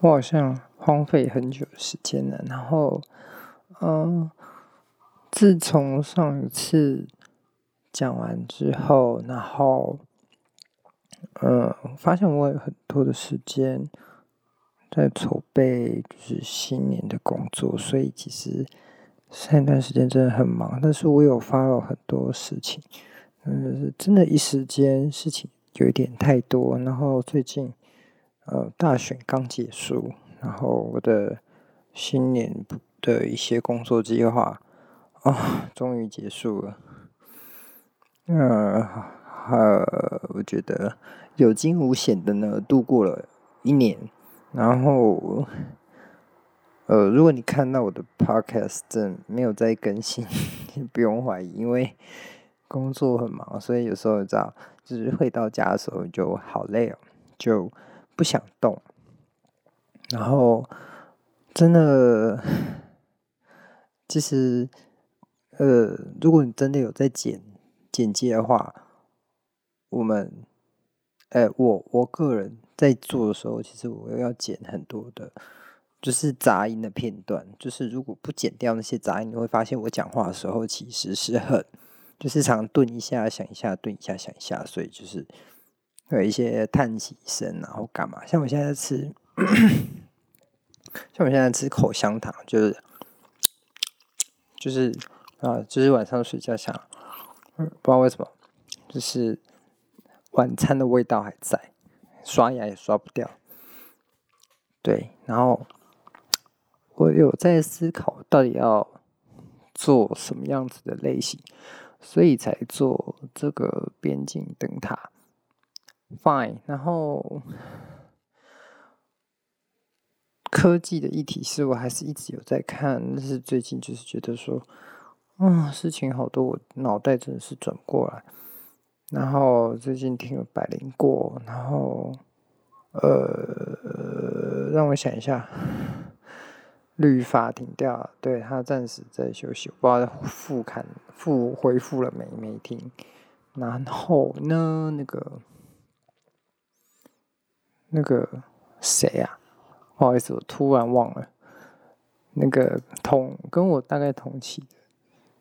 我好像荒废很久时间了。然后，嗯，自从上一次讲完之后，然后，嗯，发现我有很多的时间在筹备，就是新年的工作，所以其实上一段时间真的很忙。但是我有发了很多事情，嗯，真的，一时间事情有一点太多。然后最近。呃，大选刚结束，然后我的新年的一些工作计划啊，终于结束了。呃，呃，我觉得有惊无险的呢，度过了一年。然后，呃，如果你看到我的 podcast 真没有在更新，不用怀疑，因为工作很忙，所以有时候你知道，就是回到家的时候就好累哦，就。不想动，然后真的，其实，呃，如果你真的有在剪剪接的话，我们，呃，我我个人在做的时候，其实我又要剪很多的，就是杂音的片段。就是如果不剪掉那些杂音，你会发现我讲话的时候其实是很，就是常顿一下，想一下，顿一下，想一下，所以就是。有一些叹气声，然后干嘛？像我现在吃，像我现在吃口香糖，就是，就是啊，就是晚上睡觉想，不知道为什么，就是晚餐的味道还在，刷牙也刷不掉。对，然后我有在思考，到底要做什么样子的类型，所以才做这个边境灯塔。Fine，然后科技的议题是我还是一直有在看，但是最近就是觉得说，嗯，事情好多，我脑袋真的是转不过来。然后最近听了百灵过，然后呃，让我想一下，律法停掉，对，他暂时在休息，我不知道复刊复恢复了没没听。然后呢，那个。那个谁呀？不好意思，我突然忘了。那个同跟我大概同期的，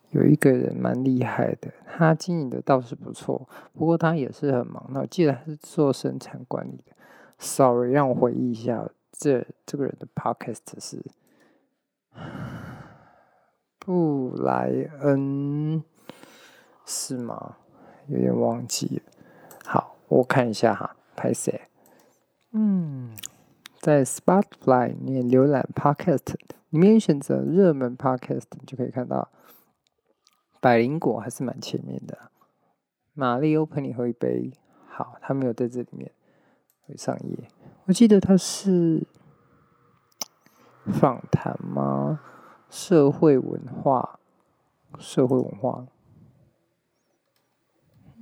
有一个人蛮厉害的，他经营的倒是不错，不过他也是很忙。那我记得他是做生产管理的。Sorry，让我回忆一下，这这个人的 Podcast 是布莱恩是吗？有点忘记了。好，我看一下哈，拍谁？嗯，在 Spotify 里面浏览 Podcast 里面选择热门 Podcast，就可以看到百灵果还是蛮前面的。玛丽欧陪你喝一杯，好，他没有在这里面会上页。我记得他是访谈吗？社会文化，社会文化。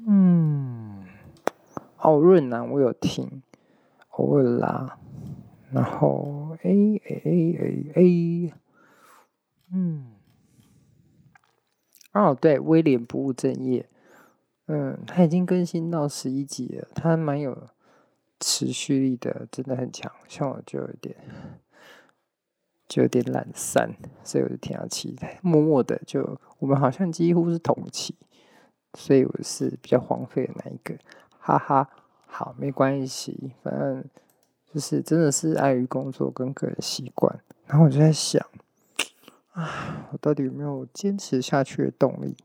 嗯，奥润南我有听。偶尔啦，然后 A A A A A，嗯，哦对，威廉不务正业，嗯，他已经更新到十一集了，他蛮有持续力的，真的很强。像我就有点，就有点懒散，所以我就挺下期待，默默的就我们好像几乎是同期，所以我是比较荒废的那一个，哈哈。好，没关系，反正就是真的是碍于工作跟个人习惯，然后我就在想，啊，我到底有没有坚持下去的动力？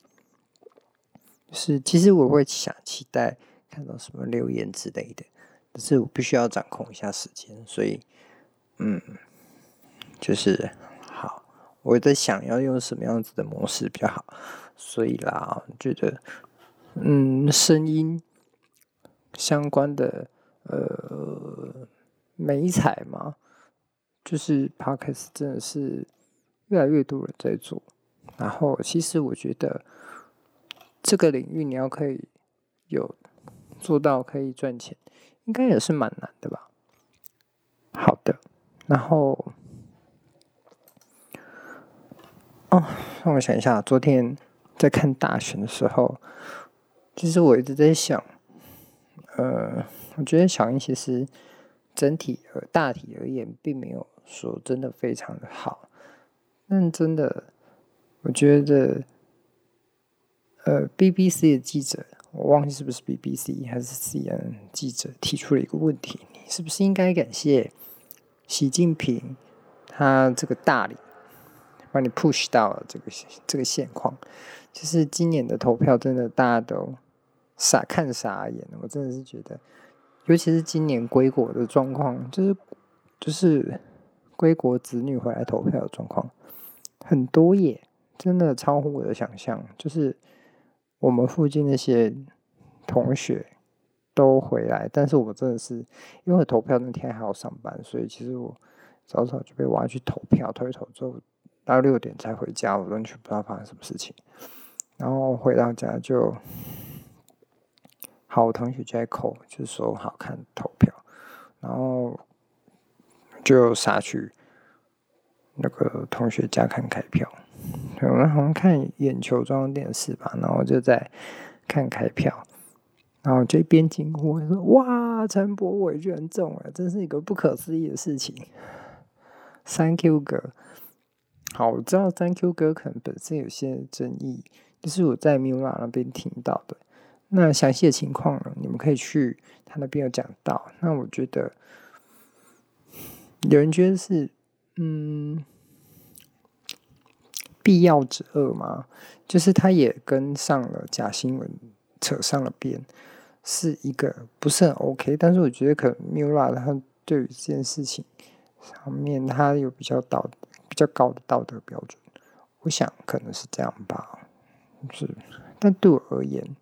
是其实我会想期待看到什么留言之类的，但是我必须要掌控一下时间，所以，嗯，就是好，我在想要用什么样子的模式比较好，所以啦，觉得，嗯，声音。相关的呃美彩嘛，就是 Podcast 真的是越来越多人在做。然后其实我觉得这个领域你要可以有做到可以赚钱，应该也是蛮难的吧。好的，然后哦，让我想一下，昨天在看大选的时候，其实我一直在想。呃，我觉得小英其实整体和大体而言，并没有说真的非常的好。但真的，我觉得，呃，BBC 的记者，我忘记是不是 BBC 还是 CNN 记者提出了一个问题：你是不是应该感谢习近平他这个大礼，把你 push 到了这个这个现况？其实今年的投票真的大家都傻看傻眼，我真的是觉得，尤其是今年归国的状况，就是就是归国子女回来投票的状况。很多耶，真的超乎我的想象。就是我们附近那些同学都回来，但是我真的是因为投票那天还要上班，所以其实我早早就被挖去投票，投一投之后到六点才回家，我完全不知道发生什么事情。然后回到家就，好，我同学就在扣，就说好看投票，然后就杀去。那个同学家看开票，我们好像看眼球装电视吧，然后就在看开票，然后这边经过说：“哇，陈柏伟居然中了，真是一个不可思议的事情。”Thank you 哥，好，我知道 Thank you 哥可能本身有些争议，就是我在 Mila 那边听到的。那详细的情况呢，你们可以去他那边有讲到。那我觉得有人觉得是。嗯，必要之恶嘛，就是他也跟上了假新闻，扯上了边，是一个不是很 OK。但是我觉得可能 Mula 他对于这件事情上面，他有比较道比较高的道德标准，我想可能是这样吧。是，但对我而言，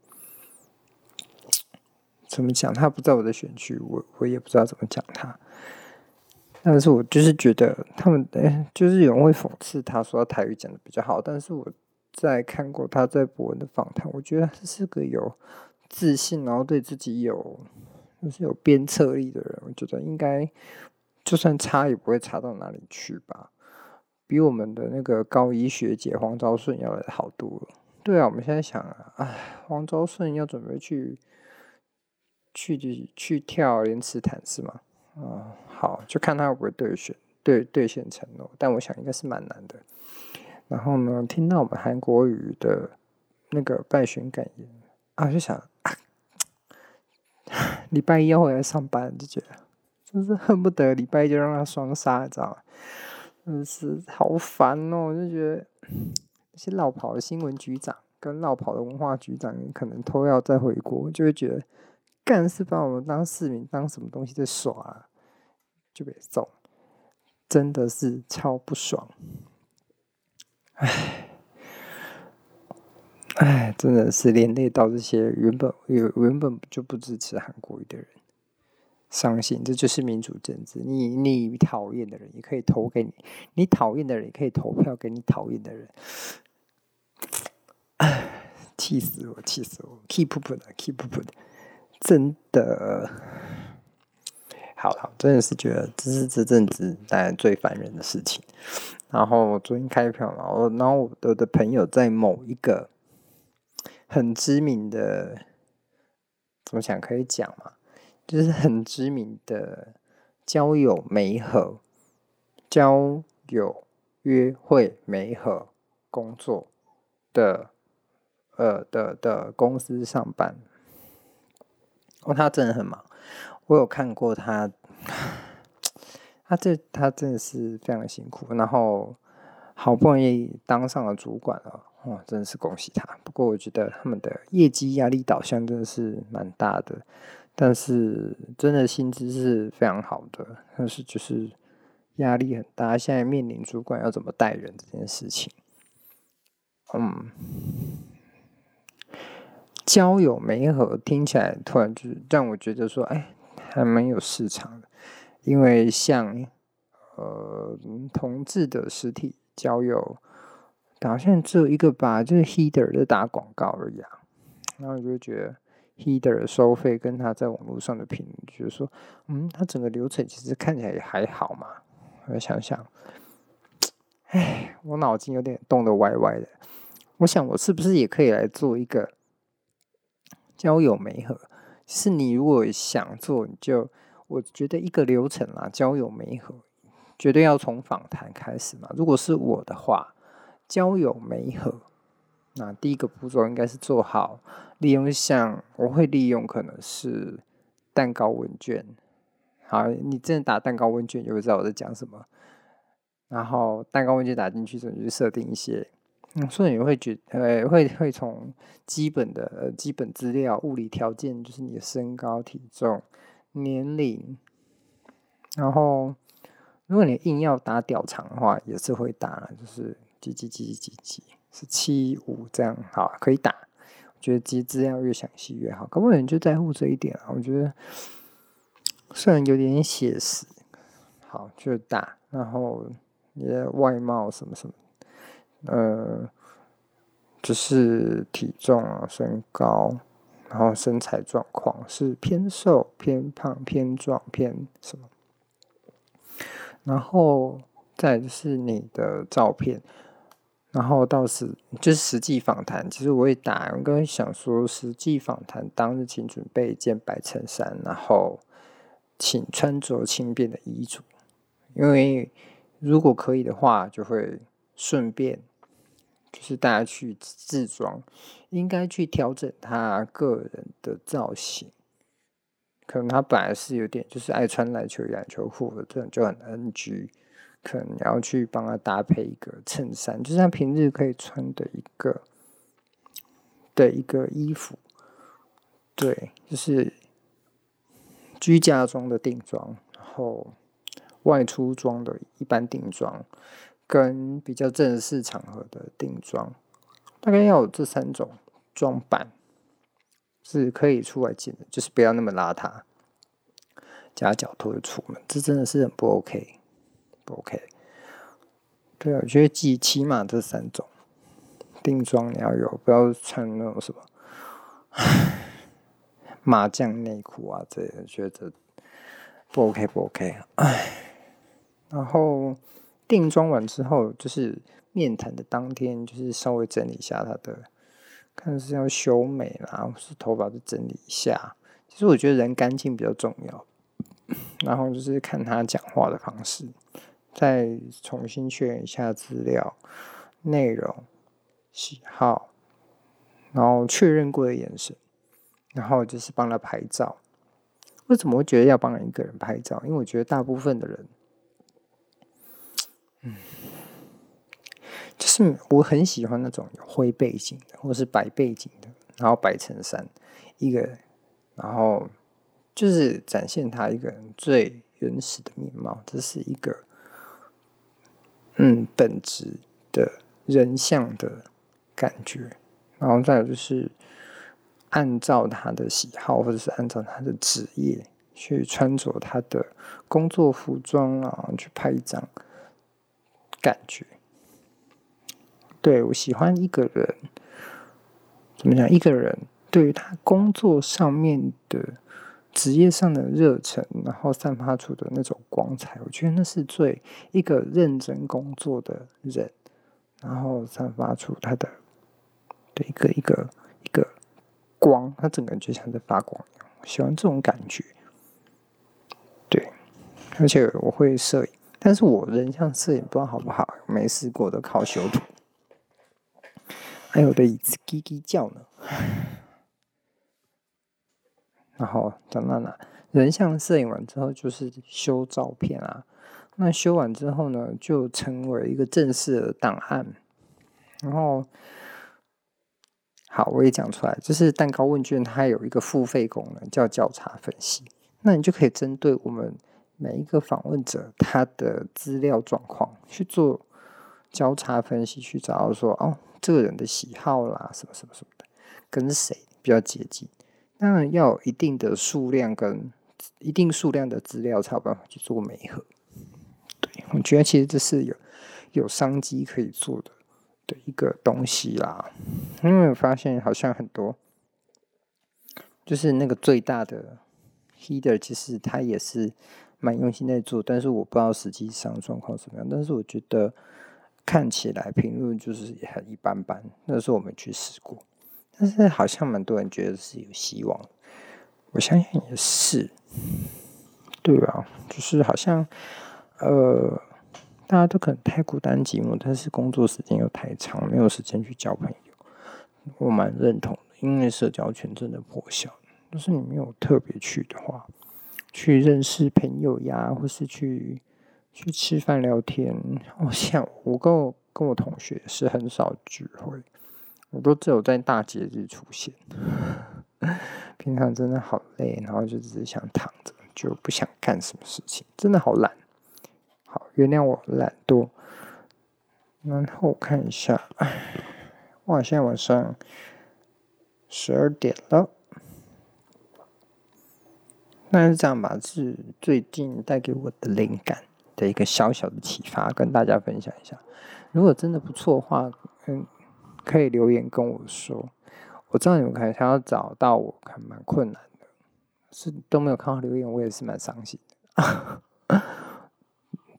怎么讲？他不在我的选区，我我也不知道怎么讲他。但是我就是觉得他们，哎，就是有人会讽刺他说他台语讲的比较好。但是我在看过他在博文的访谈，我觉得他是个有自信，然后对自己有就是有鞭策力的人。我觉得应该就算差也不会差到哪里去吧，比我们的那个高一学姐黄昭顺要来好多了。对啊，我们现在想啊，哎，黄昭顺要准备去去去跳连池潭是吗？啊、嗯。好，就看他会不会兑现兑兑现承诺，但我想应该是蛮难的。然后呢，听到我们韩国瑜的那个败选感言啊，就想，礼拜一要回来上班，就觉得就是恨不得礼拜一就让他双杀，你知道吗？真是好烦哦！我就觉得那些落跑的新闻局长跟落跑的文化局长，可能都要再回国，就会觉得干是把我们当市民当什么东西在耍啊。就被揍，真的是超不爽。唉，唉，真的是连累到这些原本有原本就不支持韩国瑜的人，伤心。这就是民主政治，你你讨厌的人也可以投给你，你讨厌的人也可以投票给你讨厌的人。唉，气死我，气死我，keep up 的，keep up 的，真的。好了，真的是觉得这是这阵子当然最烦人的事情。然后我昨天开票嘛，我然后我的朋友在某一个很知名的，怎么讲可以讲嘛，就是很知名的交友媒合、交友约会媒合工作的呃的的公司上班。哦，他真的很忙。我有看过他，他这他真的是非常辛苦，然后好不容易当上了主管了，哇，真的是恭喜他。不过我觉得他们的业绩压力导向真的是蛮大的，但是真的薪资是非常好的，但是就是压力很大。现在面临主管要怎么带人这件事情，嗯。交友媒合听起来突然就是让我觉得说，哎，还蛮有市场的。因为像呃同志的实体交友，好像只有一个吧，就是 Heater 在打广告而已啊。然后我就觉得 Heater 的收费跟他在网络上的评，就是说，嗯，他整个流程其实看起来也还好嘛。我想想，哎，我脑筋有点动得歪歪的。我想我是不是也可以来做一个？交友媒合，是你如果想做，你就我觉得一个流程啦，交友媒合绝对要从访谈开始嘛。如果是我的话，交友媒合，那第一个步骤应该是做好利用像我会利用可能是蛋糕问卷。好，你真的打蛋糕问卷，就会知道我在讲什么。然后蛋糕问卷打进去之后，就设定一些。嗯，所以你会觉呃会会从基本的呃基本资料、物理条件，就是你的身高、体重、年龄，然后如果你硬要打屌长的话，也是会打，就是几几几几几几是七五这样，好可以打。我觉得这些资料越详细越好，可不可能就在乎这一点啊？我觉得虽然有点写实，好就打，然后你的外貌什么什么。呃，就是体重啊、身高，然后身材状况是偏瘦、偏胖、偏壮、偏什么？然后再就是你的照片，然后到时就是实际访谈。其实我也打，我刚想说，实际访谈当日请准备一件白衬衫，然后请穿着轻便的衣着，因为如果可以的话，就会顺便。就是大家去自装，应该去调整他个人的造型。可能他本来是有点就是爱穿篮球、篮球裤的，这种就很 NG。可能你要去帮他搭配一个衬衫，就是他平日可以穿的一个的一个衣服。对，就是居家装的定妆，然后外出装的一般定妆。跟比较正式场合的定妆，大概要有这三种装扮是可以出来见的，就是不要那么邋遢，夹脚拖着出门，这真的是很不 OK，不 OK。对啊，我觉得记起码这三种定妆你要有，不要穿那种什么 麻将内裤啊这些，觉得不 OK 不 OK。哎，然后。定妆完之后，就是面谈的当天，就是稍微整理一下他的，看是要修眉啦，或是头发就整理一下。其实我觉得人干净比较重要。然后就是看他讲话的方式，再重新确认一下资料、内容、喜好，然后确认过的眼神，然后就是帮他拍照。为什么会觉得要帮一个人拍照？因为我觉得大部分的人。就是我很喜欢那种有灰背景的，或是白背景的，然后白衬衫，一个，然后就是展现他一个人最原始的面貌，这是一个嗯本质的人像的感觉，然后再有就是按照他的喜好，或者是按照他的职业去穿着他的工作服装啊，去拍一张。感觉，对，我喜欢一个人，怎么讲？一个人对于他工作上面的职业上的热忱，然后散发出的那种光彩，我觉得那是最一个认真工作的人，然后散发出他的的一个一个一个光，他整个人就像在发光一样。我喜欢这种感觉，对，而且我会摄影。但是我人像摄影不知道好不好，没试过的靠修图。还有的椅子叽叽叫呢。然后在那哪，人像摄影完之后就是修照片啊。那修完之后呢，就成为一个正式的档案。然后，好，我也讲出来，就是蛋糕问卷它有一个付费功能，叫交叉分析。那你就可以针对我们。每一个访问者他的资料状况去做交叉分析，去找到说哦，这个人的喜好啦，什么什么什么的，跟谁比较接近。当然要有一定的数量跟一定数量的资料才有办法去做媒合。对，我觉得其实这是有有商机可以做的的一个东西啦。因为我发现好像很多就是那个最大的 header，其实他也是。蛮用心在做，但是我不知道实际上状况怎么样。但是我觉得看起来评论就是很一般般。那时候我没去试过，但是好像蛮多人觉得是有希望。我相信也是，对啊，就是好像呃，大家都可能太孤单寂寞，但是工作时间又太长，没有时间去交朋友。我蛮认同的，因为社交圈真的破小。就是你没有特别去的话，去认识朋友呀，或是去去吃饭聊天。我想我跟我跟我同学是很少聚会，我都只有在大节日出现。平常真的好累，然后就只是想躺着，就不想干什么事情，真的好懒。好，原谅我懒惰。然后看一下，哇，现在晚上十二点了。那是这样吧，是最近带给我的灵感的一个小小的启发，跟大家分享一下。如果真的不错的话，嗯，可以留言跟我说。我知道你们可能想要找到我，还蛮困难的，是都没有看到留言，我也是蛮伤心的。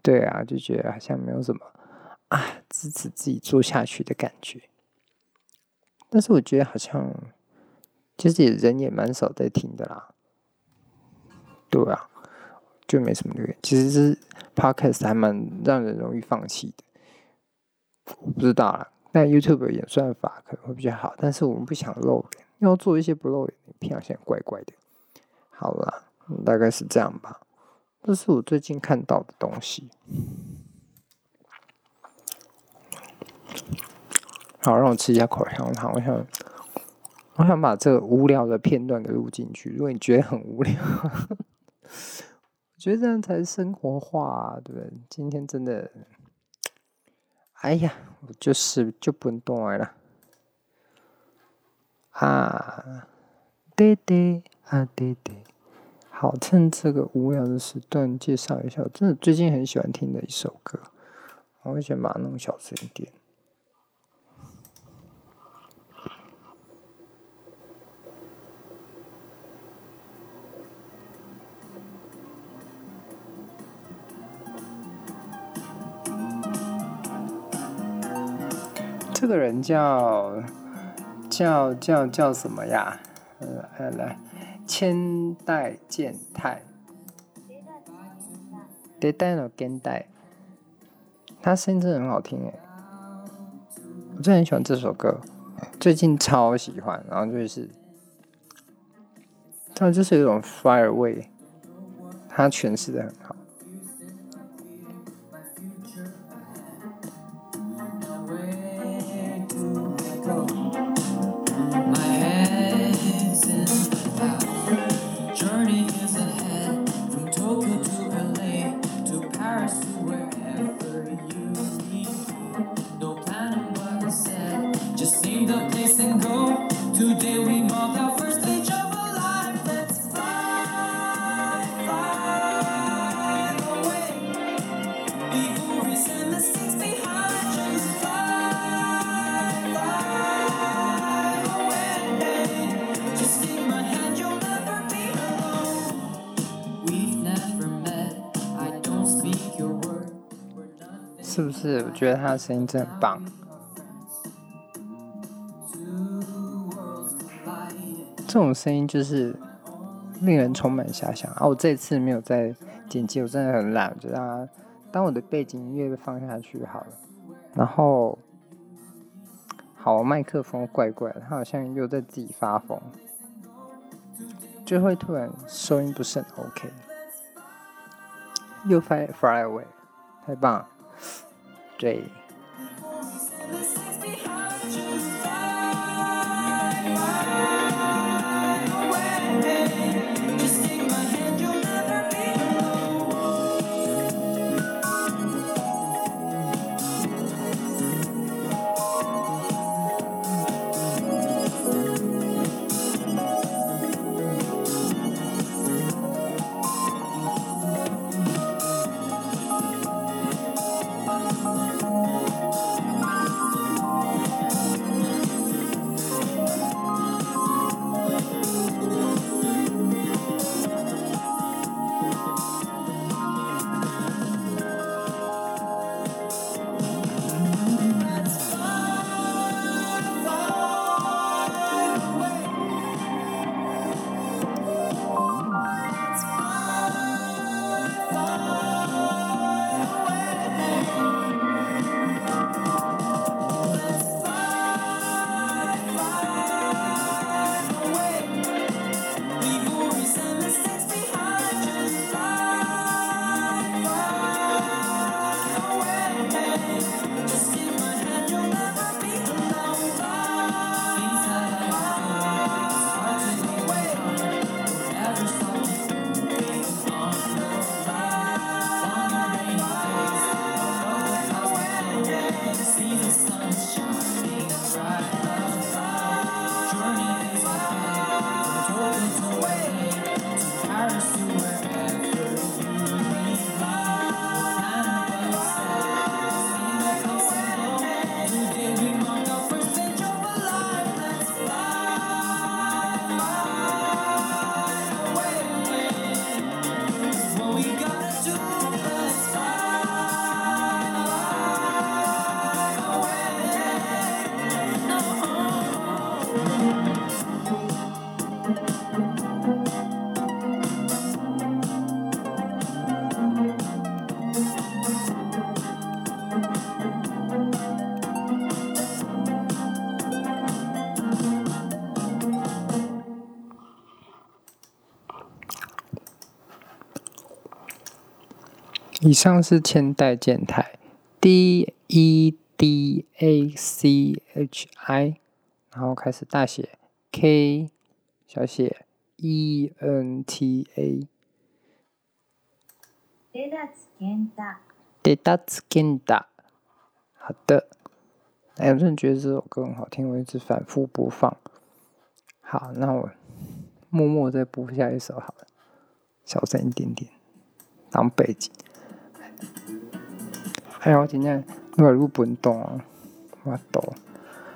对啊，就觉得好像没有什么啊支持自己做下去的感觉。但是我觉得好像其实也人也蛮少在听的啦。对啊，就没什么留言。其实是 Podcast 还蛮让人容易放弃的。我不知道啦，但 YouTube 演算法可能会比较好。但是我们不想露脸，要做一些不露脸的影片，好像怪怪的。好啦，大概是这样吧。这是我最近看到的东西。好，让我吃一下口香糖。我想，我想把这个无聊的片段给录进去。如果你觉得很无聊，觉得这样才是生活化啊，对不对？今天真的，哎呀，我就是就不能动了啊！对对啊，对对，好，趁这个无聊的时段介绍一下，我真的最近很喜欢听的一首歌，我会先把它弄小声一点。个人叫叫叫叫什么呀？呃，来来，千代健太。他声音真的很好听诶，我真的很喜欢这首歌，最近超喜欢。然后就是，他就是有一种 fire 味，他诠释的很好。是不是？我觉得他的声音真的很棒。这种声音就是令人充满遐想啊！我这次没有在剪辑，我真的很懒，就让它当我的背景音乐放下去好了。然后，好，麦克风怪怪的，他好像又在自己发疯，就会突然收音不是很 OK，又 fly fly away，太棒了。对。以上是千代健太，D E D A C H I，然后开始大写 K，小写 E N T A。出立健太。出立健太。好的。哎，我真的觉得这首歌很好听，我一直反复播放。好，那我默默再播下一首好了，小声一点点，当背景。还有今天录了录本动啊，我懂。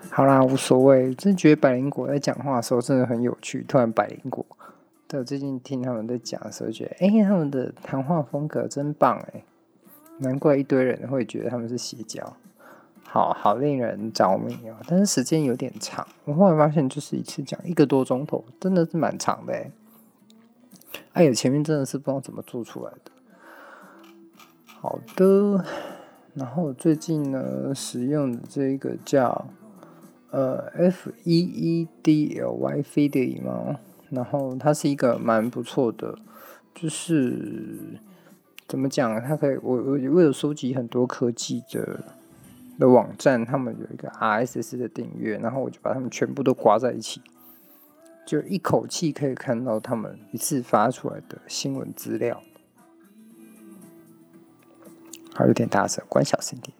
好啦，无所谓。真觉得百灵果在讲话的时候真的很有趣。突然百灵果，对，最近听他们在讲的时候，觉得哎、他们的谈话风格真棒哎，难怪一堆人会觉得他们是邪教。好好令人着迷哦，但是时间有点长。我后来发现，就是一次讲一个多钟头，真的是蛮长的哎。哎呀，前面真的是不知道怎么做出来的。好的，然后我最近呢使用的这个叫呃 F E E D L Y Feedly 嘛，然后它是一个蛮不错的，就是怎么讲，它可以我我为了收集很多科技的。的网站，他们有一个 RSS 的订阅，然后我就把他们全部都挂在一起，就一口气可以看到他们一次发出来的新闻资料。还，有点大声，关小声点。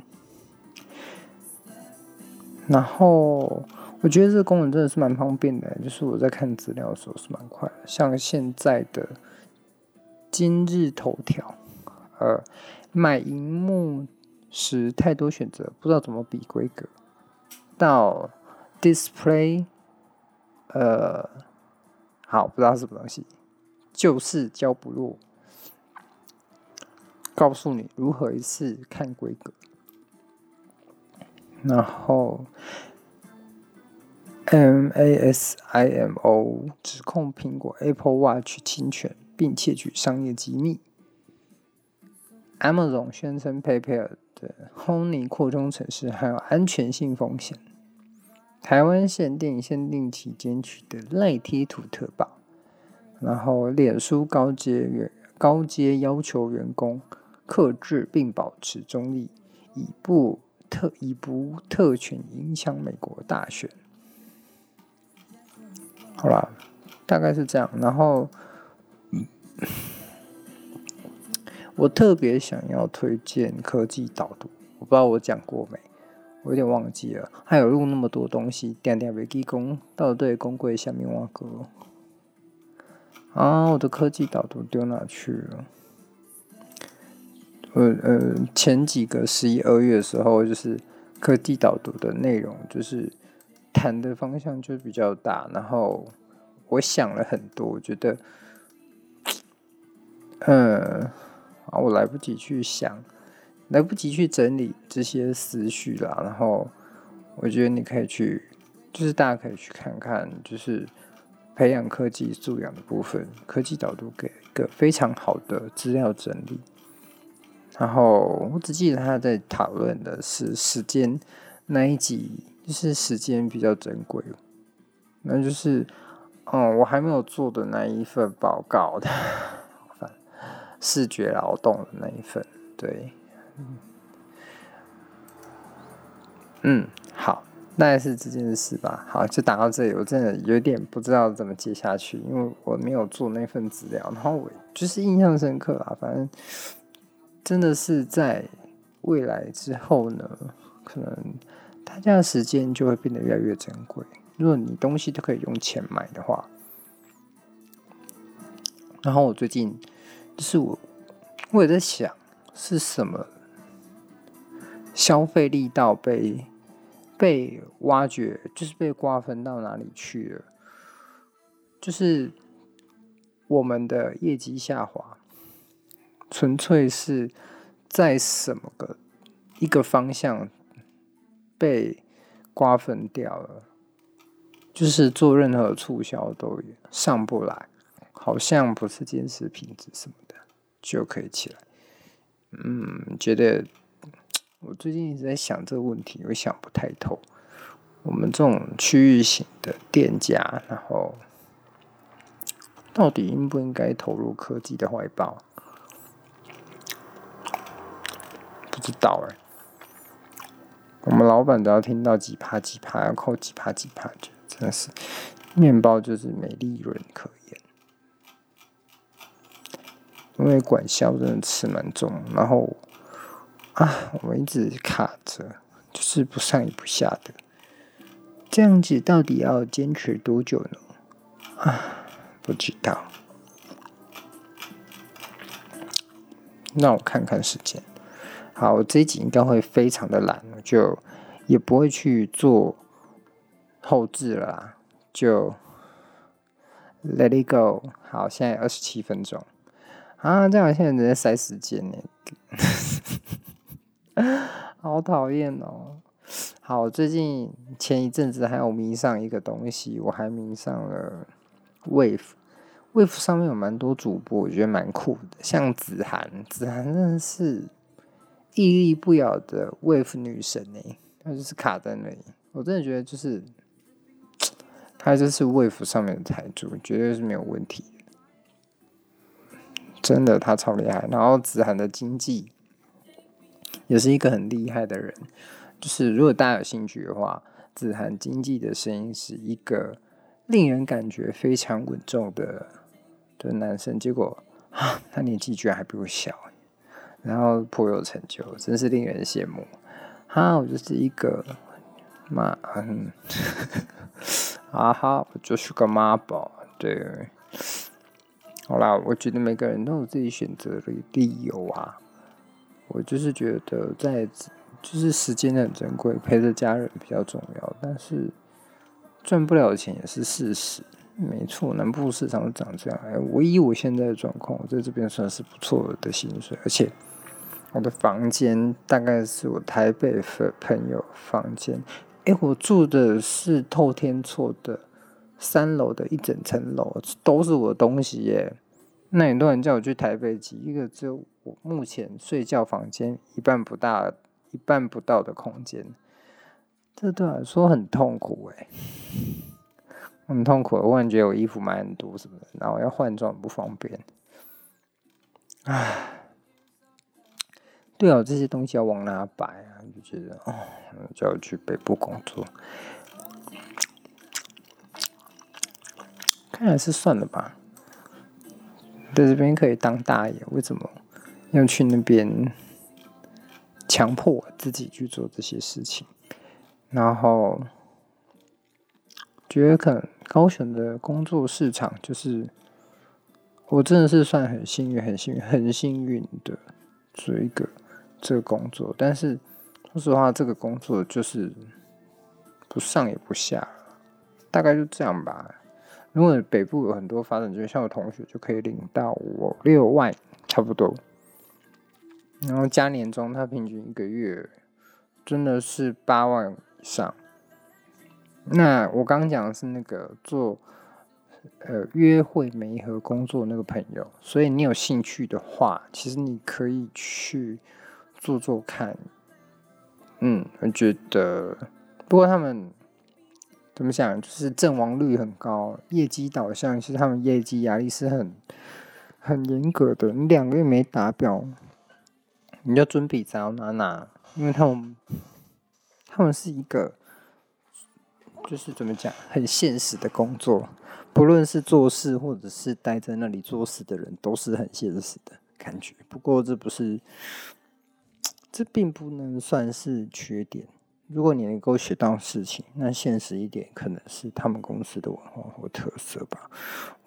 然后我觉得这个功能真的是蛮方便的，就是我在看资料的时候是蛮快的。像现在的今日头条，呃，买荧幕。是太多选择，不知道怎么比规格。到 display，呃，好，不知道什么东西，就是教不落，告诉你如何一次看规格。然后 MASIMO 指控苹果 Apple Watch 侵权并窃取商业机密。Amazon 宣称 PayPal 的 Honey 扩充程式还有安全性风险。台湾限定限定期间取得赖贴图特报，然后脸书高阶员高阶要求员工克制并保持中立，以不特以不特权影响美国大选。好啦，大概是这样，然后。嗯我特别想要推荐科技导读，我不知道我讲过没，我有点忘记了。还有录那么多东西，点点没记功，到底公柜下面挖哥啊！我的科技导读丢哪去了？呃呃，前几个十一二月的时候，就是科技导读的内容，就是谈的方向就比较大，然后我想了很多，我觉得，嗯、啊，我来不及去想，来不及去整理这些思绪啦。然后，我觉得你可以去，就是大家可以去看看，就是培养科技素养的部分，科技导读给一个非常好的资料整理。然后，我只记得他在讨论的是时间那一集，就是时间比较珍贵，那就是，嗯，我还没有做的那一份报告的。反视觉劳动的那一份，对，嗯，好，大概是这件事吧。好，就打到这里，我真的有点不知道怎么接下去，因为我没有做那份资料，然后我就是印象深刻啊。反正真的是在未来之后呢，可能大家的时间就会变得越来越珍贵。如果你东西都可以用钱买的话，然后我最近。就是我，我也在想，是什么消费力道被被挖掘，就是被瓜分到哪里去了？就是我们的业绩下滑，纯粹是在什么个一个方向被瓜分掉了？就是做任何促销都上不来。好像不是坚持品质什么的就可以起来。嗯，觉得我最近一直在想这个问题，我想不太透。我们这种区域型的店家，然后到底应不应该投入科技的怀抱？不知道哎。我们老板都要听到几趴几趴，要扣几趴几趴，就真的是面包就是没利润可言。因为管销真的吃蛮重，然后啊，我一直卡着，就是不上也不下的。这样子到底要坚持多久呢？啊，不知道。那我看看时间。好，我这一集应该会非常的懒，就也不会去做后置了啦，就 let it go。好，现在二十七分钟啊，这样现在在塞时间呢，好讨厌哦。好，最近前一阵子还有迷上一个东西，我还迷上了 Wave，Wave 上面有蛮多主播，我觉得蛮酷的，像子涵，子涵真的是。屹立不摇的 Wave 女神呢、她就是卡在那里。我真的觉得就是，她就是 Wave 上面的台柱，绝对是没有问题。真的，她超厉害。然后子涵的经济也是一个很厉害的人。就是如果大家有兴趣的话，子涵经济的声音是一个令人感觉非常稳重的的男生。结果啊，他年纪居然还比我小。然后颇有成就，真是令人羡慕。哈，我就是一个妈，嗯，啊哈，我就是个妈宝。对，好啦，我觉得每个人都有自己选择的理由啊。我就是觉得在，就是时间很珍贵，陪着家人比较重要。但是赚不了钱也是事实，没错，南部市场长这样。哎，唯一我现在的状况，我在这边算是不错的薪水，而且。我的房间大概是我台北的朋友房间，诶，我住的是透天厝的三楼的一整层楼，都是我的东西耶。那很多人叫我去台北挤，一个只有我目前睡觉房间一半不大、一半不到的空间，这对我来说很痛苦诶，很痛苦。我感觉我衣服买很多什么的，然后要换装不方便，唉。对啊，这些东西要往哪摆啊？就觉得哦，就要去北部工作。看来是算了吧，在这边可以当大爷，为什么要去那边强迫我自己去做这些事情？然后觉得可能高雄的工作市场，就是我真的是算很幸运、很幸运、很幸运的做一个。这个工作，但是说实话，这个工作就是不上也不下，大概就这样吧。如果北部有很多发展，就像我同学就可以领到我六万差不多，然后加年终，他平均一个月真的是八万以上。那我刚刚讲的是那个做呃约会媒合工作那个朋友，所以你有兴趣的话，其实你可以去。做做看，嗯，我觉得，不过他们怎么讲，就是阵亡率很高，业绩导向，其实他们业绩压力是很很严格的。你两个月没达标，你就准备找哪哪，因为他们他们是一个，就是怎么讲，很现实的工作，不论是做事或者是待在那里做事的人，都是很现实的感觉。不过这不是。这并不能算是缺点。如果你能够学到事情，那现实一点，可能是他们公司的文化或特色吧。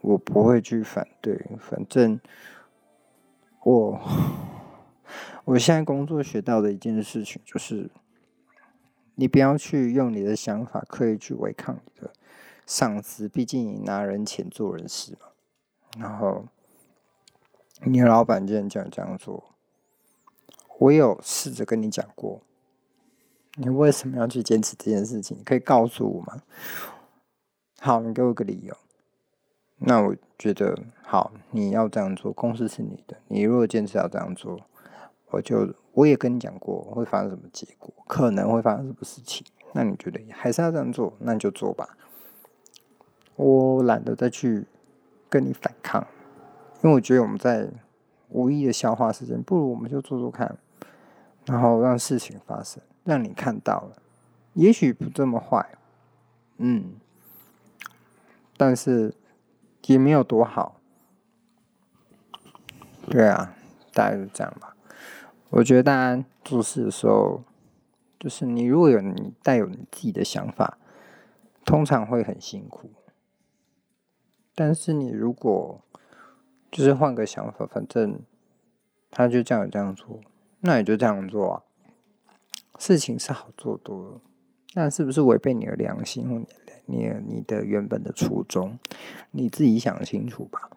我不会去反对，反正我我现在工作学到的一件事情就是，你不要去用你的想法刻意去违抗你的上司，毕竟你拿人钱做人事嘛。然后你老板既然这样这样做。我有试着跟你讲过，你为什么要去坚持这件事情？你可以告诉我吗？好，你给我个理由。那我觉得好，你要这样做，公司是你的。你如果坚持要这样做，我就我也跟你讲过会发生什么结果，可能会发生什么事情。那你觉得还是要这样做，那你就做吧。我懒得再去跟你反抗，因为我觉得我们在无意的消化时间，不如我们就做做看。然后让事情发生，让你看到了，也许不这么坏，嗯，但是也没有多好，对啊，大概就这样吧。我觉得大家做事的时候，就是你如果有你带有你自己的想法，通常会很辛苦。但是你如果就是换个想法，反正他就这样这样做。那你就这样做啊，事情是好做多了，那是不是违背你的良心或你你你的原本的初衷？你自己想清楚吧。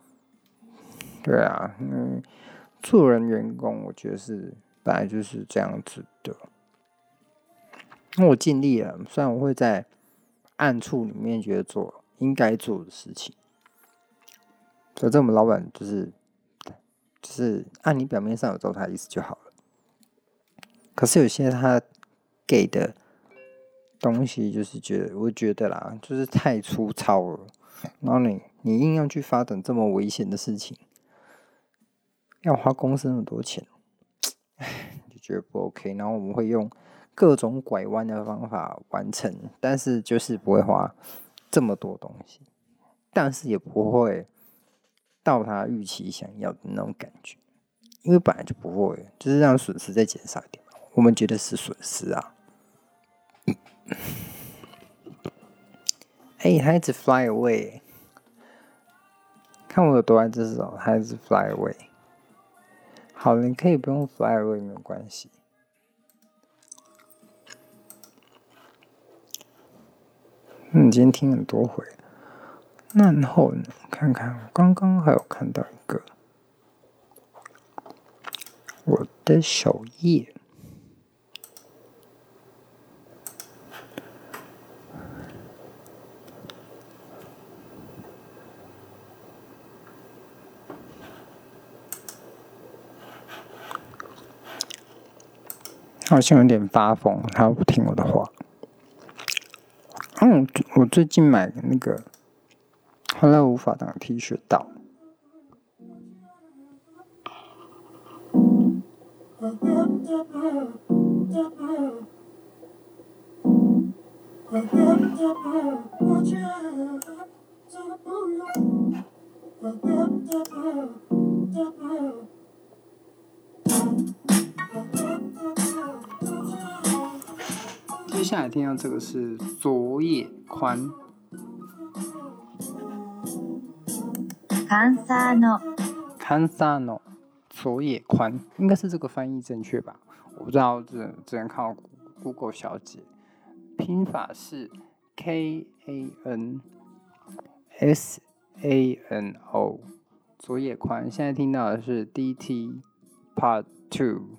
对啊，嗯，做人员工，我觉得是本来就是这样子的。那我尽力了，虽然我会在暗处里面觉得做应该做的事情，反正我们老板就是就是按你表面上有做他的意思就好了。可是有些他给的东西，就是觉得，我觉得啦，就是太粗糙了。然后你你硬要去发展这么危险的事情，要花公司那么多钱，唉，就觉得不 OK。然后我们会用各种拐弯的方法完成，但是就是不会花这么多东西，但是也不会到他预期想要的那种感觉，因为本来就不会，就是让损失再减少一点。我们觉得是损失啊！哎、欸，他一直 fly away，看我有多爱这首，他一直 fly away。好了，你可以不用 fly away，没有关系。你今天听很多回，那然后呢？看看，刚刚还有看到一个我的首页。好像有点发疯，他不听我的话。嗯，我最近买的那个后来无法当 T 恤到。接下来听到这个是佐野宽。関西の関西の佐野宽，应该是这个翻译正确吧？我不知道，只只能靠 Google 小姐。拼法是 K A N S A N O，佐野宽。现在听到的是 D T Part Two。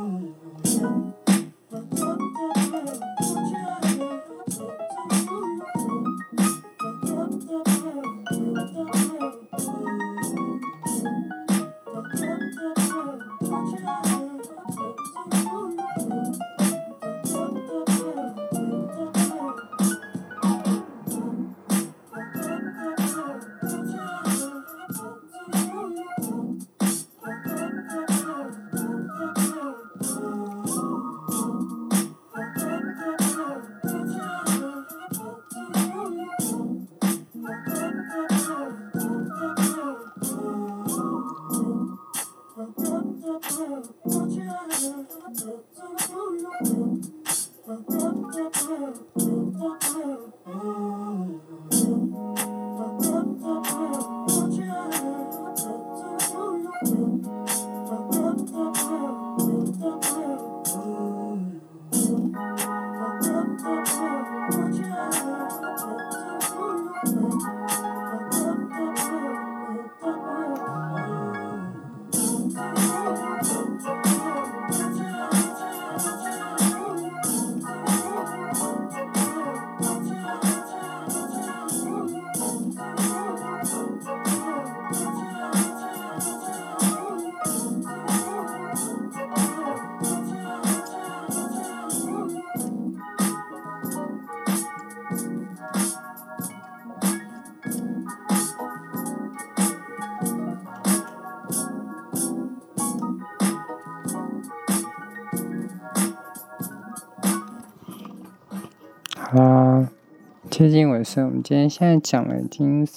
接近尾声，我们今天现在讲了已经，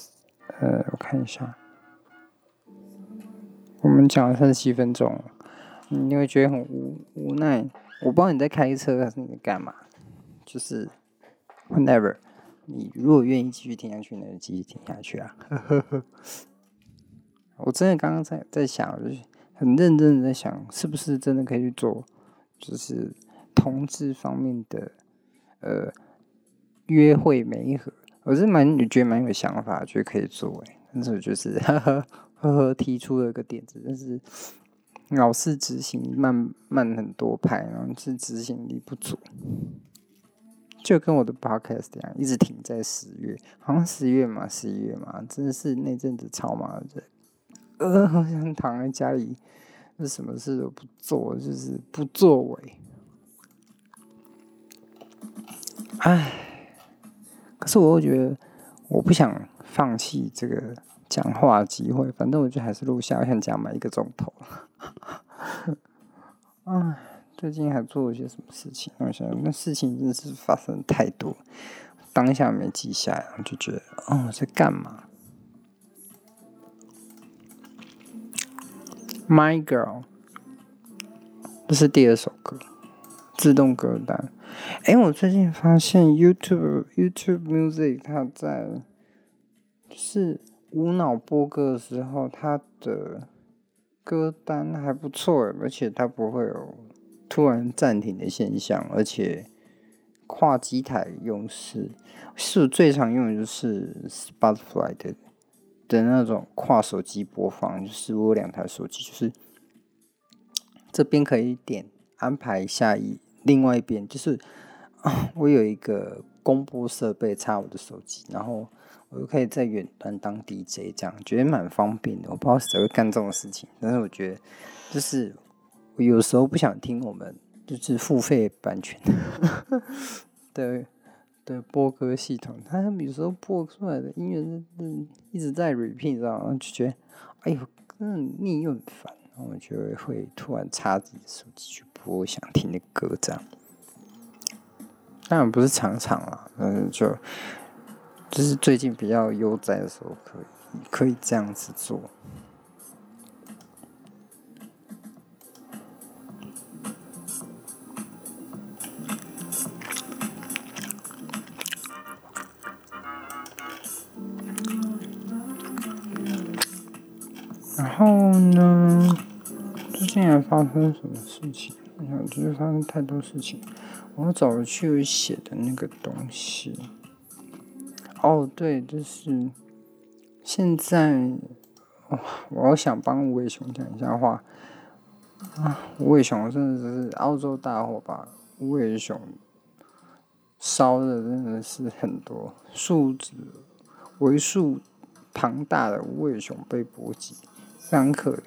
呃，我看一下，我们讲了三十七分钟，你会觉得很无无奈。我不知道你在开车还是你在干嘛，就是 whenever，你如果愿意继续听下去，那就继续听下去啊。我真的刚刚在在想，就是很认真的在想，是不是真的可以去做，就是同志方面的，呃。约会媒合，我是蛮觉得蛮有想法，觉得可以做诶。但是我就是 呵呵呵呵提出了一个点子，但是老是执行慢慢很多拍，然后是执行力不足，就跟我的 podcast 一样，一直停在十月，好像十月嘛，十一月嘛，真的是那阵子超忙的，呃，好像躺在家里，就什么事都不做，就是不作为，唉。可是我又觉得，我不想放弃这个讲话机会，反正我就还是录下，我想讲满一个钟头。唉，最近还做了些什么事情？我想那事情真的是发生太多，当下没记下来，我就觉得，哦，在干嘛？My Girl，这是第二首歌，自动歌单。哎、我最近发现 YouTube YouTube Music 它在就是无脑播歌的时候，它的歌单还不错，而且它不会有突然暂停的现象，而且跨机台用是是我最常用的就是 Spotify 的的那种跨手机播放，就是我有两台手机，就是这边可以点安排下一。另外一边就是，我有一个公播设备插我的手机，然后我就可以在远端当 DJ，这样觉得蛮方便的。我不知道谁会干这种事情，但是我觉得就是我有时候不想听我们就是付费版权 的的播歌系统，他有时候播出来的音乐是一直在 repeat，然后就觉得哎呦，很腻又很烦，然后我就会突然插自己的手机去。我想听的歌，这样当然不是常常啦，嗯，就就是最近比较悠哉的时候，可以可以这样子做。然后呢，最近还发生什么事情？我想就是发生太多事情，我早去写的那个东西。哦，对，就是现在，我想帮吴伟雄讲一下话啊！吴伟雄真的是澳洲大火把吴伟雄烧的真的是很多，数字为数庞大的吴伟雄被波及，非常可怜。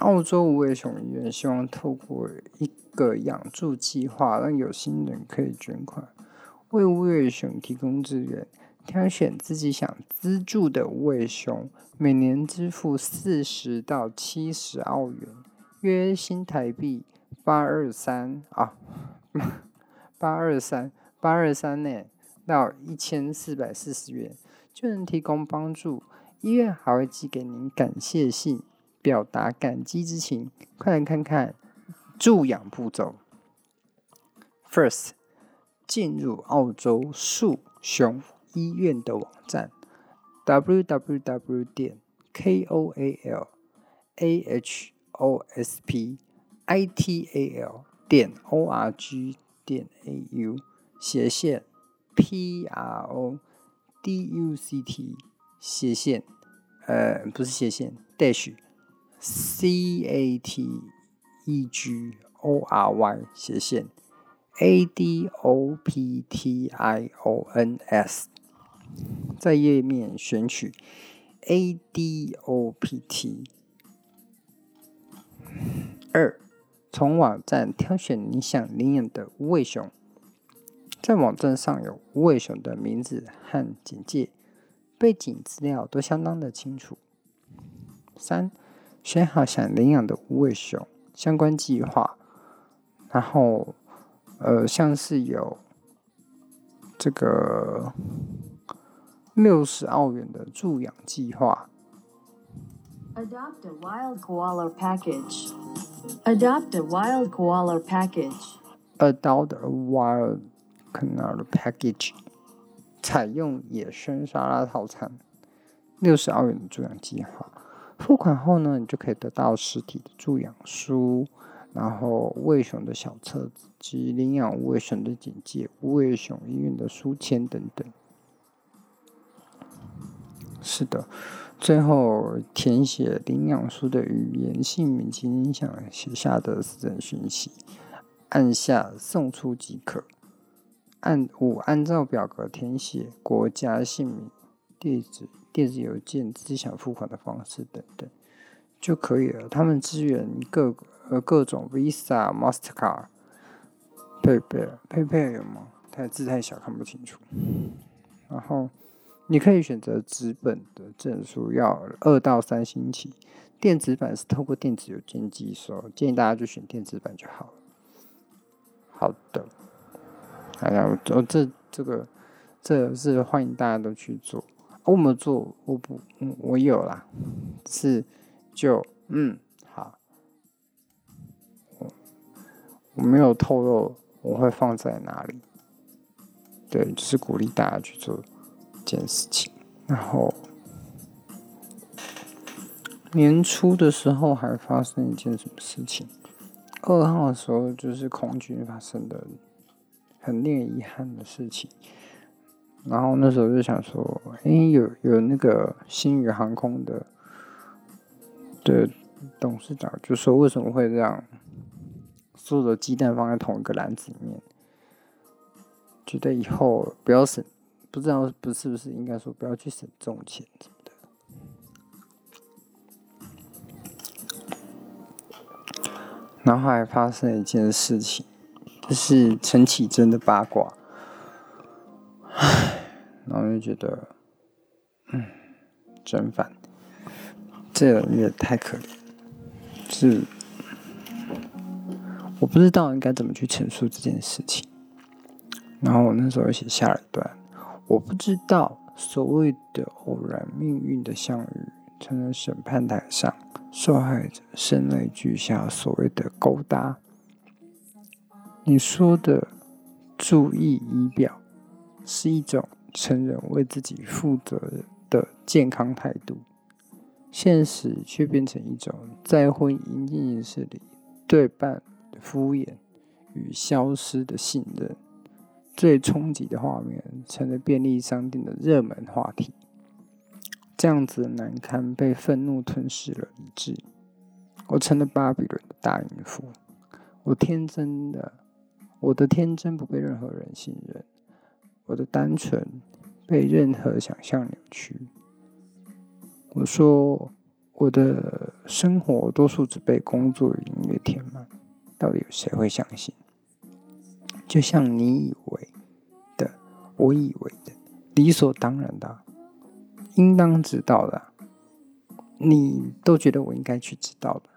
澳洲无尾熊医院希望透过一个养助计划，让有心人可以捐款，为无尾熊提供资源，挑选自己想资助的无尾熊，每年支付四十到七十澳元，约新台币八二三啊，八二三八二三内到一千四百四十元，就能提供帮助。医院还会寄给您感谢信。表达感激之情，快来看看助养步骤。First，进入澳洲树熊医院的网站，w w w. 点 k o a l a h o s p i t a l 点 o r g 点 au 斜线 product 斜线呃不是斜线 dash。C A T E G O R Y 斜线 A D O P T I O N S，在页面选取 A D O P T。二，从网站挑选你想领养的无尾熊，在网站上有无尾熊的名字和简介，背景资料都相当的清楚。三。选好想领养的无尾熊相关计划，然后，呃，像是有这个六十澳元的助养计划。Adopt a wild koala package. Adopt a wild koala package. Adopt a wild koala package. 采用野生沙拉套餐，六十澳元的助养计划。付款后呢，你就可以得到实体的助养书，然后喂熊的小册子及领养无尾熊的简介、无尾熊医院的书签等等。是的。最后填写领养书的语言、姓名及你想写下的私人讯息，按下送出即可。按五，按照表格填写国家、姓名、地址、电子邮件、自己想付款的方式等等就可以了。他们支援各呃各种 Visa、Mastercard、PayPal、PayPal 有吗？它的字太小看不清楚。然后。你可以选择纸本的证书，要二到三星期。电子版是透过电子邮件寄收，建议大家就选电子版就好。好的，哎呀，我这这个这是欢迎大家都去做。我没有做，我不，我有啦，是就嗯好，我我没有透露我会放在哪里。对，就是鼓励大家去做这。件事情，然后年初的时候还发生一件什么事情？二号的时候就是空军发生的很令人遗憾的事情，然后那时候就想说，哎，有有那个星宇航空的的董事长就说，为什么会这样？所有的鸡蛋放在同一个篮子里面，觉得以后不要省。不知道不是不是应该说不要去省这种钱，然后还发生了一件事情，就是陈綺贞的八卦，唉，然后就觉得，嗯，真烦，这人也太可怜，是，我不知道应该怎么去陈述这件事情，然后我那时候写下了一段。我不知道所谓的偶然命运的相遇，成了审判台上受害者声泪俱下所谓的勾搭。你说的注意仪表，是一种成人为自己负责的健康态度，现实却变成一种在婚姻仪式里对半敷衍与消失的信任。最冲击的画面成了便利商店的热门话题。这样子的难堪被愤怒吞噬了理智。我成了巴比伦的大淫妇。我天真的，我的天真不被任何人信任。我的单纯被任何想象扭曲。我说我的生活多数只被工作与音乐填满。到底有谁会相信？就像你以为的，我以为的，理所当然的，应当知道的，你都觉得我应该去知道的。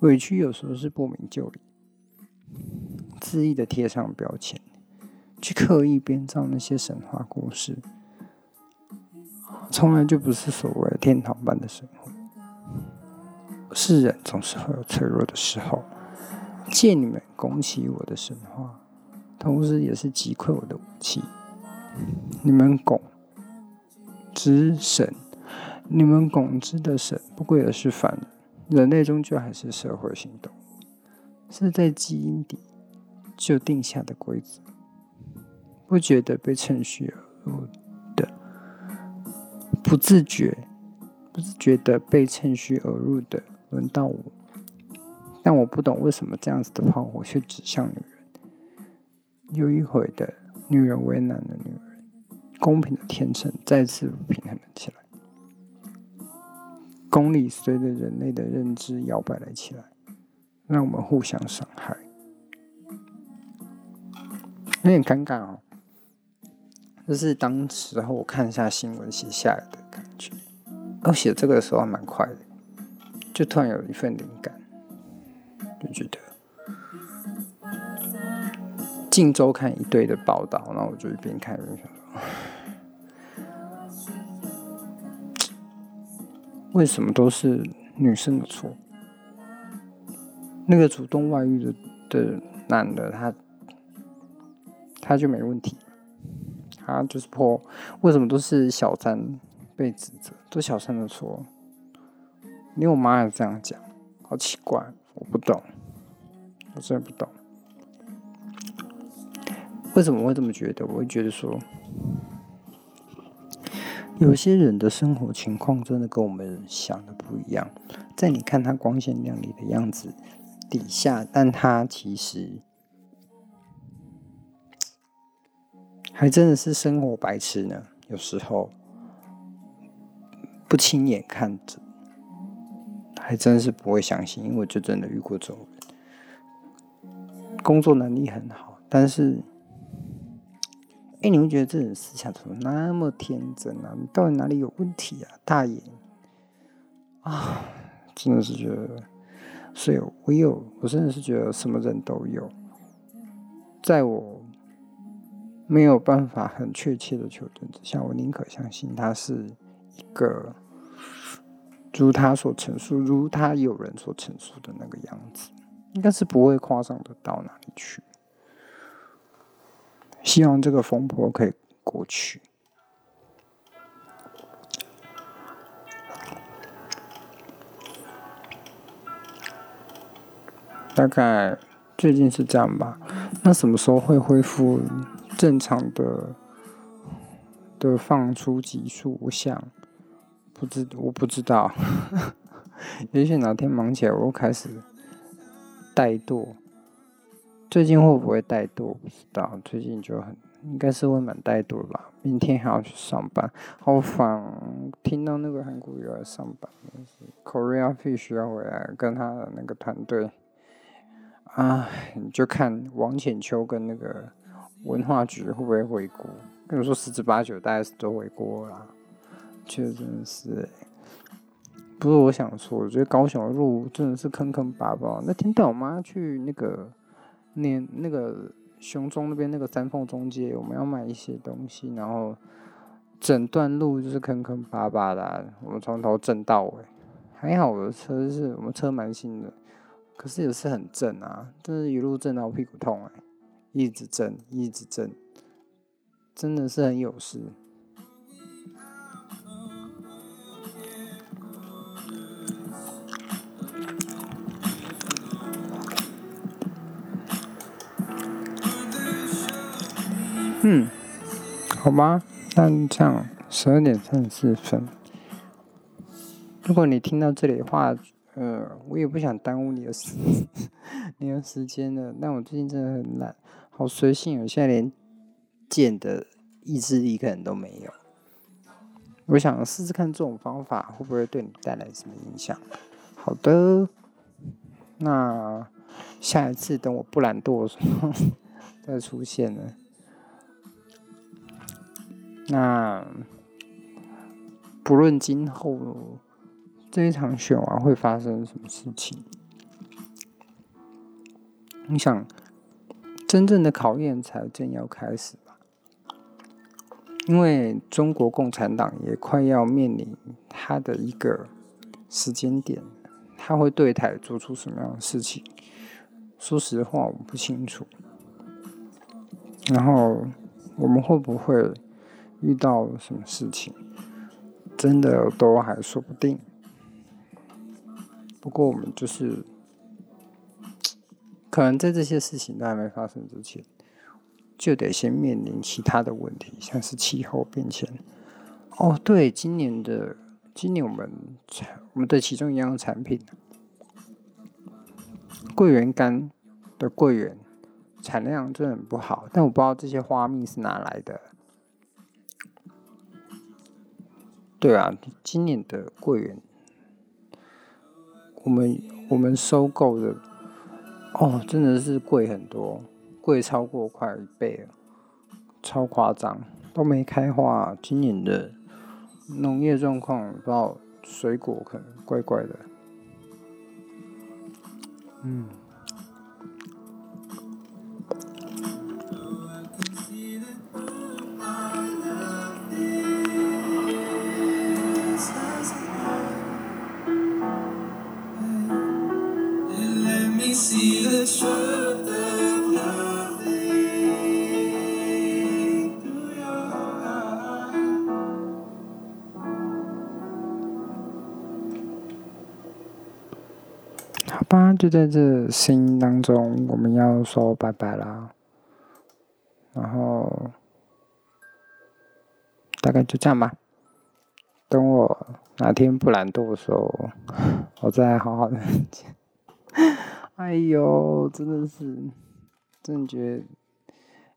委屈有时候是不明就里，恣意的贴上标签，去刻意编造那些神话故事，从来就不是所谓天堂般的生活。世人总是会有脆弱的时候。借你们拱起我的神话，同时也是击溃我的武器。你们拱之神，你们拱之的神，不过也是凡人。人类终究还是社会行动，是在基因底就定下的规则。不觉得被趁虚而入的，不自觉，不自觉的被趁虚而入的，轮到我。但我不懂为什么这样子的炮火却指向女人。又一回的女人为难了女人，公平的天秤再次不平衡了起来。公理随着人类的认知摇摆了起来，让我们互相伤害，有点尴尬哦。这是当时候我看一下新闻写下来的感觉。我写这个的时候还蛮快的，就突然有一份灵感。就觉得近周看一堆的报道，然后我就一边看一边想说，为什么都是女生的错？那个主动外遇的的男的，他他就没问题，他就是破，为什么都是小三被指责，都小三的错？连我妈也这样讲，好奇怪，我不懂，我真的不懂。为什么会这么觉得？我会觉得说，有些人的生活情况真的跟我们想的不一样。在你看他光鲜亮丽的样子底下，但他其实还真的是生活白痴呢。有时候不亲眼看着，还真是不会相信，因为就真的遇过这种人，工作能力很好，但是。哎，你会觉得这种思想怎么那么天真啊？你到底哪里有问题啊？大爷啊，真的是觉得，所以我有，我真的是觉得什么人都有，在我没有办法很确切的求证之下，我宁可相信他是一个如他所陈述，如他有人所陈述的那个样子，应该是不会夸张的到哪里去。希望这个风波可以过去。大概最近是这样吧。那什么时候会恢复正常的的放出集数？我想，不知我不知道。也许哪天忙起来，我又开始怠惰。最近会不会怠惰？不知道。最近就很应该是会蛮怠惰吧。明天还要去上班，好烦。听到那个韩国又要上班，Korea Fish 要回来跟他的那个团队。啊，你就看王浅秋跟那个文化局会不会回国？跟你说十之八九，大概是都回国了。确实真是，不是我想说，我觉得高雄的路真的是坑坑巴巴。那天带我妈去那个。那那个雄中那边那个三凤中街，我们要买一些东西，然后整段路就是坑坑巴巴的，我们从头震到尾。还好我的车是我们车蛮新的，可是也是很震啊，真是一路震到屁股痛哎，一直震一直震，真的是很有事。嗯，好吧，那这样十二点三十四分。如果你听到这里的话，呃，我也不想耽误你的时，你的时间了。但我最近真的很懒，好随性，我现在连剑的意志力可能都没有。我想试试看这种方法会不会对你带来什么影响。好的，那下一次等我不懒惰的时候 再出现呢。那不论今后这一场选完会发生什么事情，你想，真正的考验才正要开始吧？因为中国共产党也快要面临他的一个时间点，他会对台做出什么样的事情？说实话，我不清楚。然后我们会不会？遇到什么事情，真的都还说不定。不过我们就是，可能在这些事情都还没发生之前，就得先面临其他的问题，像是气候变迁。哦，对，今年的今年我们产我们的其中一样产品，桂圆干的桂圆产量真的很不好，但我不知道这些花蜜是哪来的。对啊，今年的桂圆，我们我们收购的哦，真的是贵很多，贵超过快一倍了，超夸张，都没开花。今年的农业状况，不知道水果可能怪怪的，嗯，就在这声音当中，我们要说拜拜啦。然后大概就这样吧。等我哪天不懒惰的时候，我再好好的。哎呦，真的是，真的觉得，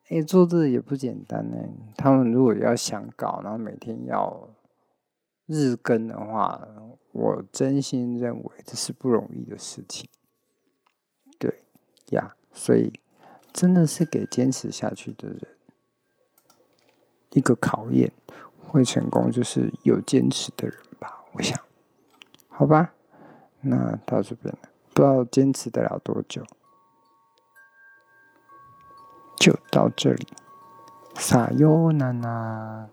哎、做这也不简单呢。他们如果要想搞，然后每天要日更的话，我真心认为这是不容易的事情。呀，所以真的是给坚持下去的人一个考验。会成功就是有坚持的人吧，我想，好吧，那到这边了，不知道坚持得了多久，就到这里，撒哟娜娜。